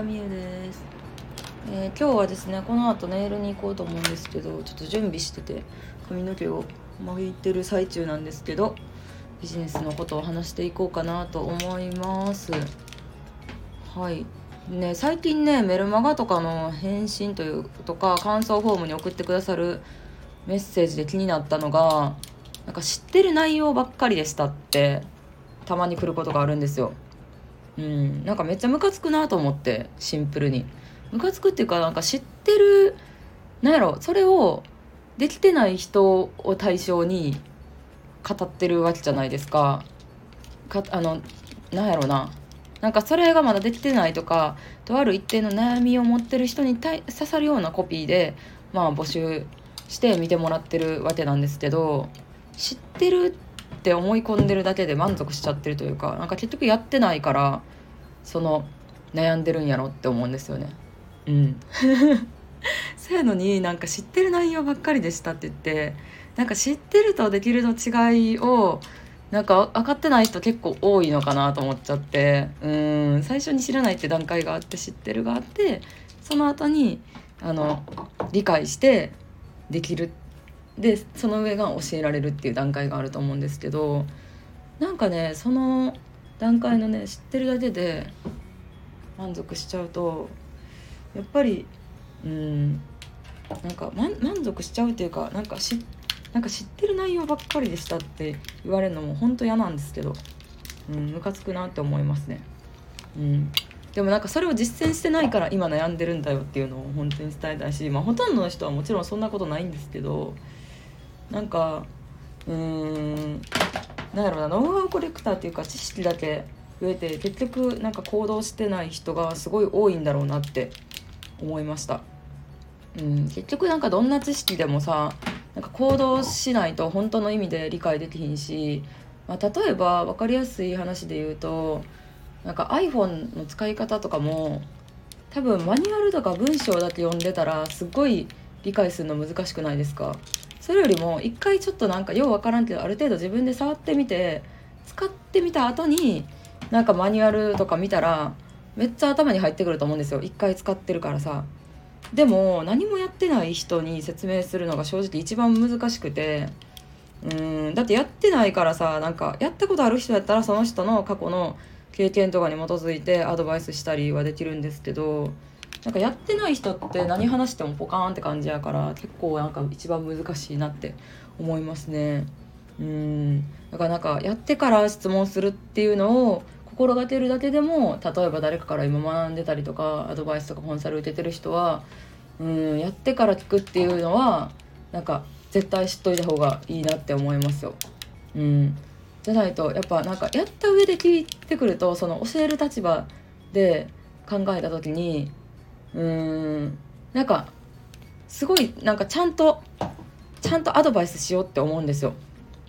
がみゆです、えー、今日はですねこの後ネイルに行こうと思うんですけどちょっと準備してて髪の毛を巻いてる最中なんですけどビジネスのことを話していこうかなと思います。はい。ね最近ねメルマガとかの返信というとか感想フォームに送ってくださるメッセージで気になったのがなんか知ってる内容ばっかりでしたってたまに来ることがあるんですよ。うん。なんかめっちゃムカつくなと思ってシンプルに。ムカつくっていうかなんか知ってるなんやろそれをできてない人を対象に語ってるわけじゃないですか。かあのなんやろな。なんかそれがまだできてないとかとある一定の悩みを持ってる人に対刺さるようなコピーでまあ募集して見てもらってるわけなんですけど知ってるってって思い込んでるだけで満足しちゃってるというかなんか結局やってないからその悩んでるんやろって思うんですよね。うん。そうやのになんか知ってる内容ばっかりでしたって言ってなんか知ってるとできるの違いをなんか分かってない人結構多いのかなと思っちゃってうん。最初に知らないって段階があって知ってるがあってその後にあの理解してできるでその上が教えられるっていう段階があると思うんですけどなんかねその段階のね知ってるだけで満足しちゃうとやっぱりうんなんか、満足しちゃうっていうかなんか知なんか知ってる内容ばっかりでしたって言われるのも本当嫌なんですけどうんムカつくなって思いますね。うんでもなんかそれを実践してないから今悩んでるんだよっていうのを本当に伝えたいし、まあ、ほとんどの人はもちろんそんなことないんですけどなんかうーんなんやろうなノウハウコレクターっていうか知識だけ増えて結局なんか行動してない人がすごい多いんだろうなって思いました。うん、結局なんかどんな知識でもさなんか行動しないと本当の意味で理解できひんし、まあ、例えば分かりやすい話で言うとなんか iPhone の使い方とかも多分マニュアルとか文章だけ読んでたらすっごい理解するの難しくないですか？それよりも一回ちょっとなんかようわからんけどある程度自分で触ってみて使ってみた後になんかマニュアルとか見たらめっちゃ頭に入ってくると思うんですよ。一回使ってるからさ。でも何もやってない人に説明するのが正直一番難しくて。うんだってやってないからさなんかやったことある人やったらその人の過去の経験とかに基づいてアドバイスしたりはできるんですけどなんかやってない人って何話してもポカーンって感じやから結構なんか一番難しいなって思いますね。うんだからなんかやってから質問するっていうのを心がけるだけでも例えば誰かから今学んでたりとかアドバイスとかコンサル受けてる人はうんやってから聞くっていうのはなんか絶対知っといた方がいいなって思いますよ。うんじゃないとやっぱなんかやった上で聞いてくるとその教える立場で考えた時にうーんなんかすごいなんかちゃんとちゃんとアドバイスしようって思うんですよ。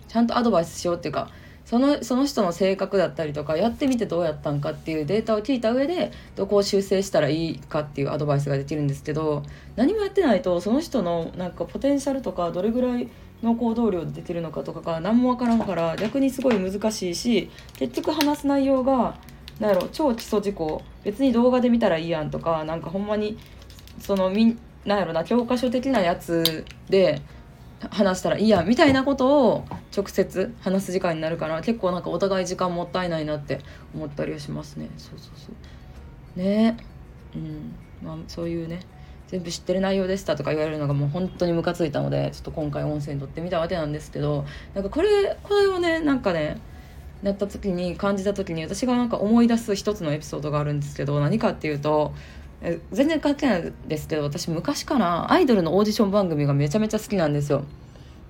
ちゃんとアドバイスしようっていうかそのその人の性格だったりとかやってみてどうやったんかっていうデータを聞いた上でどこを修正したらいいかっていうアドバイスができるんですけど何もやってないとその人のなんかポテンシャルとかどれぐらいの行動量でできるのかとかが何もわからんから逆にすごい難しいし結局話す内容がなんやろ超基礎事項。別に動画で見たらいいやんとかなんかほんまにそのみなんやろな教科書的なやつで話したらいいやみたいなことを直接話す時間になるから結構なんかお互い時間もったいないなって思ったりはしますね。そうそうそう。ね。うん。まあそういうね全部知ってる内容でしたとか言われるのがもう本当にムカついたのでちょっと今回音声に撮ってみたわけなんですけどなんかこれこれをねなんかねなった時に感じた時に私がなんか思い出す一つのエピソードがあるんですけど何かっていうと全然関係ないですけど私昔からアイドルのオーディション番組がめちゃめちゃ好きなんですよ。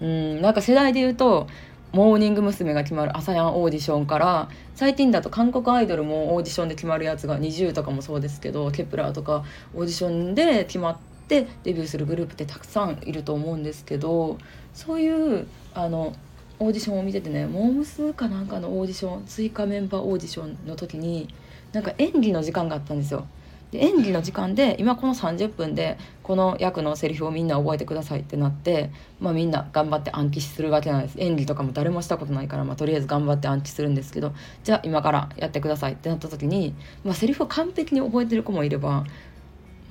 うんなんか世代で言うとモーニング娘。が決まる朝やんオーディションから最近だと韓国アイドルもオーディションで決まるやつが NiziU とかもそうですけどケプラーとかオーディションで決まってデビューするグループってたくさんいると思うんですけどそういうあのオーディションを見ててねモームスかなんかのオーディション追加メンバーオーディションの時になんか演技の時間があったんですよ。で演技の時間で今この30分でこの役のセリフをみんな覚えてくださいってなって、まあ、みんな頑張って暗記するわけなんです演技とかも誰もしたことないから、まあ、とりあえず頑張って暗記するんですけどじゃあ今からやってくださいってなった時に、まあ、セリフを完璧に覚えてる子もいればも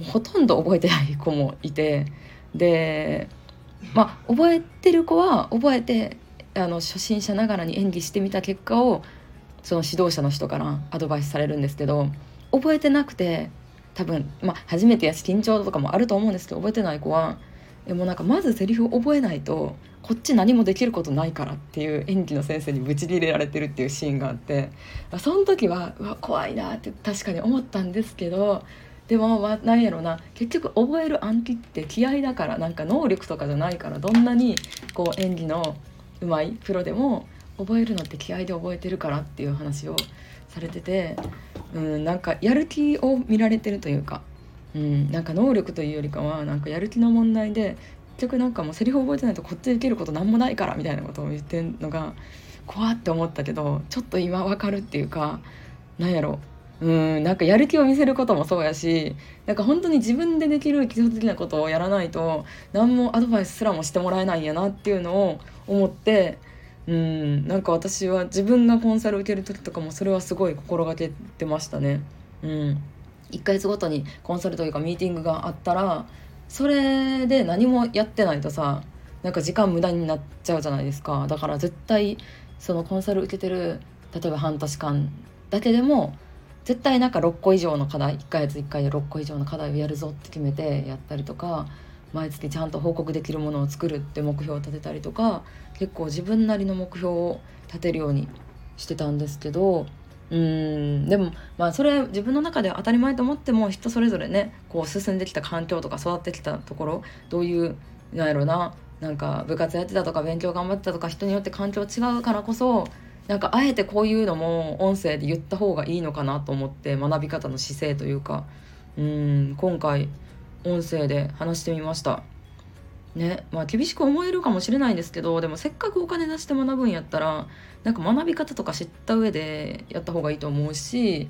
うほとんど覚えてない子もいてでまあ覚えてる子は覚えてあの初心者ながらに演技してみた結果をその指導者の人からアドバイスされるんですけど覚えてなくて多分まあ初めてやし緊張とかもあると思うんですけど覚えてない子はでもなんかまずセリフを覚えないとこっち何もできることないからっていう演技の先生にブチギレられてるっていうシーンがあってその時はうわ怖いなって確かに思ったんですけどでもまあ何やろな結局覚える暗記って気合だからなんか能力とかじゃないからどんなにこう演技のうまいプロでも覚えるのって気合で覚えてるからっていう話をされててうんなんかやる気を見られてるというか、うん、なんか能力というよりかはなんかやる気の問題で結局なんかもうセリフ覚えてないとこっちで受けること何もないからみたいなことを言ってんのが怖って思ったけどちょっと今わかるっていうかなんやろ。うんなんかやる気を見せることもそうやしなんか本当に自分でできる基礎的なことをやらないと何もアドバイスすらもしてもらえないんやなっていうのを思ってうんなんか私は自分がコンサル受ける時とかもそれはすごい心がけてましたね。うん、1ヶ月ごとにコンサルというかミーティングがあったらそれで何もやってないとさなんか時間無駄になっちゃうじゃないですかだから絶対そのコンサル受けてる例えば半年間だけでも絶対なんか6個以上の課題1ヶ月1回で6個以上の課題をやるぞって決めてやったりとか毎月ちゃんと報告できるものを作るって目標を立てたりとか結構自分なりの目標を立てるようにしてたんですけどうんでもまあそれ自分の中では当たり前と思っても人それぞれねこう進んできた環境とか育ってきたところどういうなんやろななんか部活やってたとか勉強頑張ってたとか人によって環境違うからこそなんかあえてこういうのも音声で言った方がいいのかなと思って学び方の姿勢というかうん今回音声で話してみました。ねまあ厳しく思えるかもしれないんですけどでもせっかくお金出して学ぶんやったらなんか学び方とか知った上でやった方がいいと思うし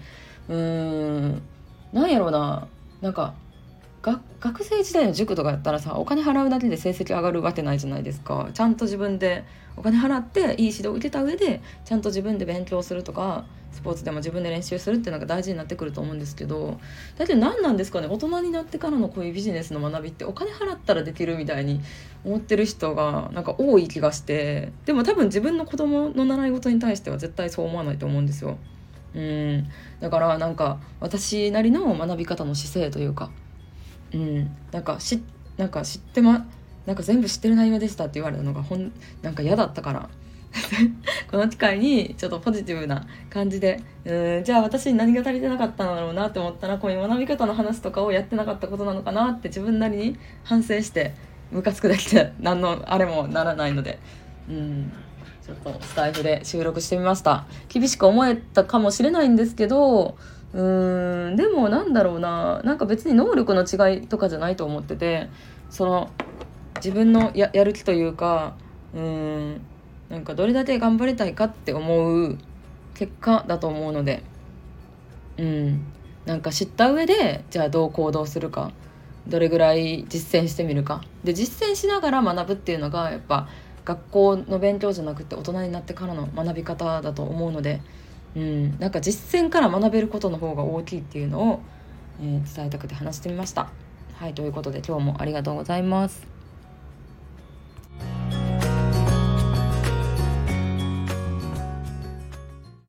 うーんなんやろうななんか学生時代の塾とかやったらさお金払うだけで成績上がるわけないじゃないですか。ちゃんと自分でお金払っていい指導を受けた上でちゃんと自分で勉強するとかスポーツでも自分で練習するっていうのが大事になってくると思うんですけどだって何なんですかね？大人になってからのこういうビジネスの学びってお金払ったらできるみたいに思ってる人がなんか多い気がして。でも多分自分の子供の習い事に対しては絶対そう思わないと思うんですよ。うん。だからなんか私なりの学び方の姿勢というかうん。なんかしなんか知ってまなんか全部知ってる内容でしたって言われたのがほんなんか嫌だったから。この機会にちょっとポジティブな感じでうんじゃあ私に何が足りてなかったんだろうなって思ったらこういう学び方の話とかをやってなかったことなのかなって自分なりに反省してムカつくだけで何のあれもならないので。うん。ちょっとスタイフで収録してみました。厳しく思えたかもしれないんですけどうーんでもなんだろうな。なんか別に能力の違いとかじゃないと思ってて。その自分のややる気というかうーんなんかどれだけ頑張りたいかって思う結果だと思うので。うんなんか知った上でじゃあどう行動するか。どれぐらい実践してみるか。で実践しながら学ぶっていうのがやっぱ学校の勉強じゃなくて大人になってからの学び方だと思うので、うん、なんか実践から学べることの方が大きいっていうのを、えー、伝えたくて話してみました。はいということで今日もありがとうございます。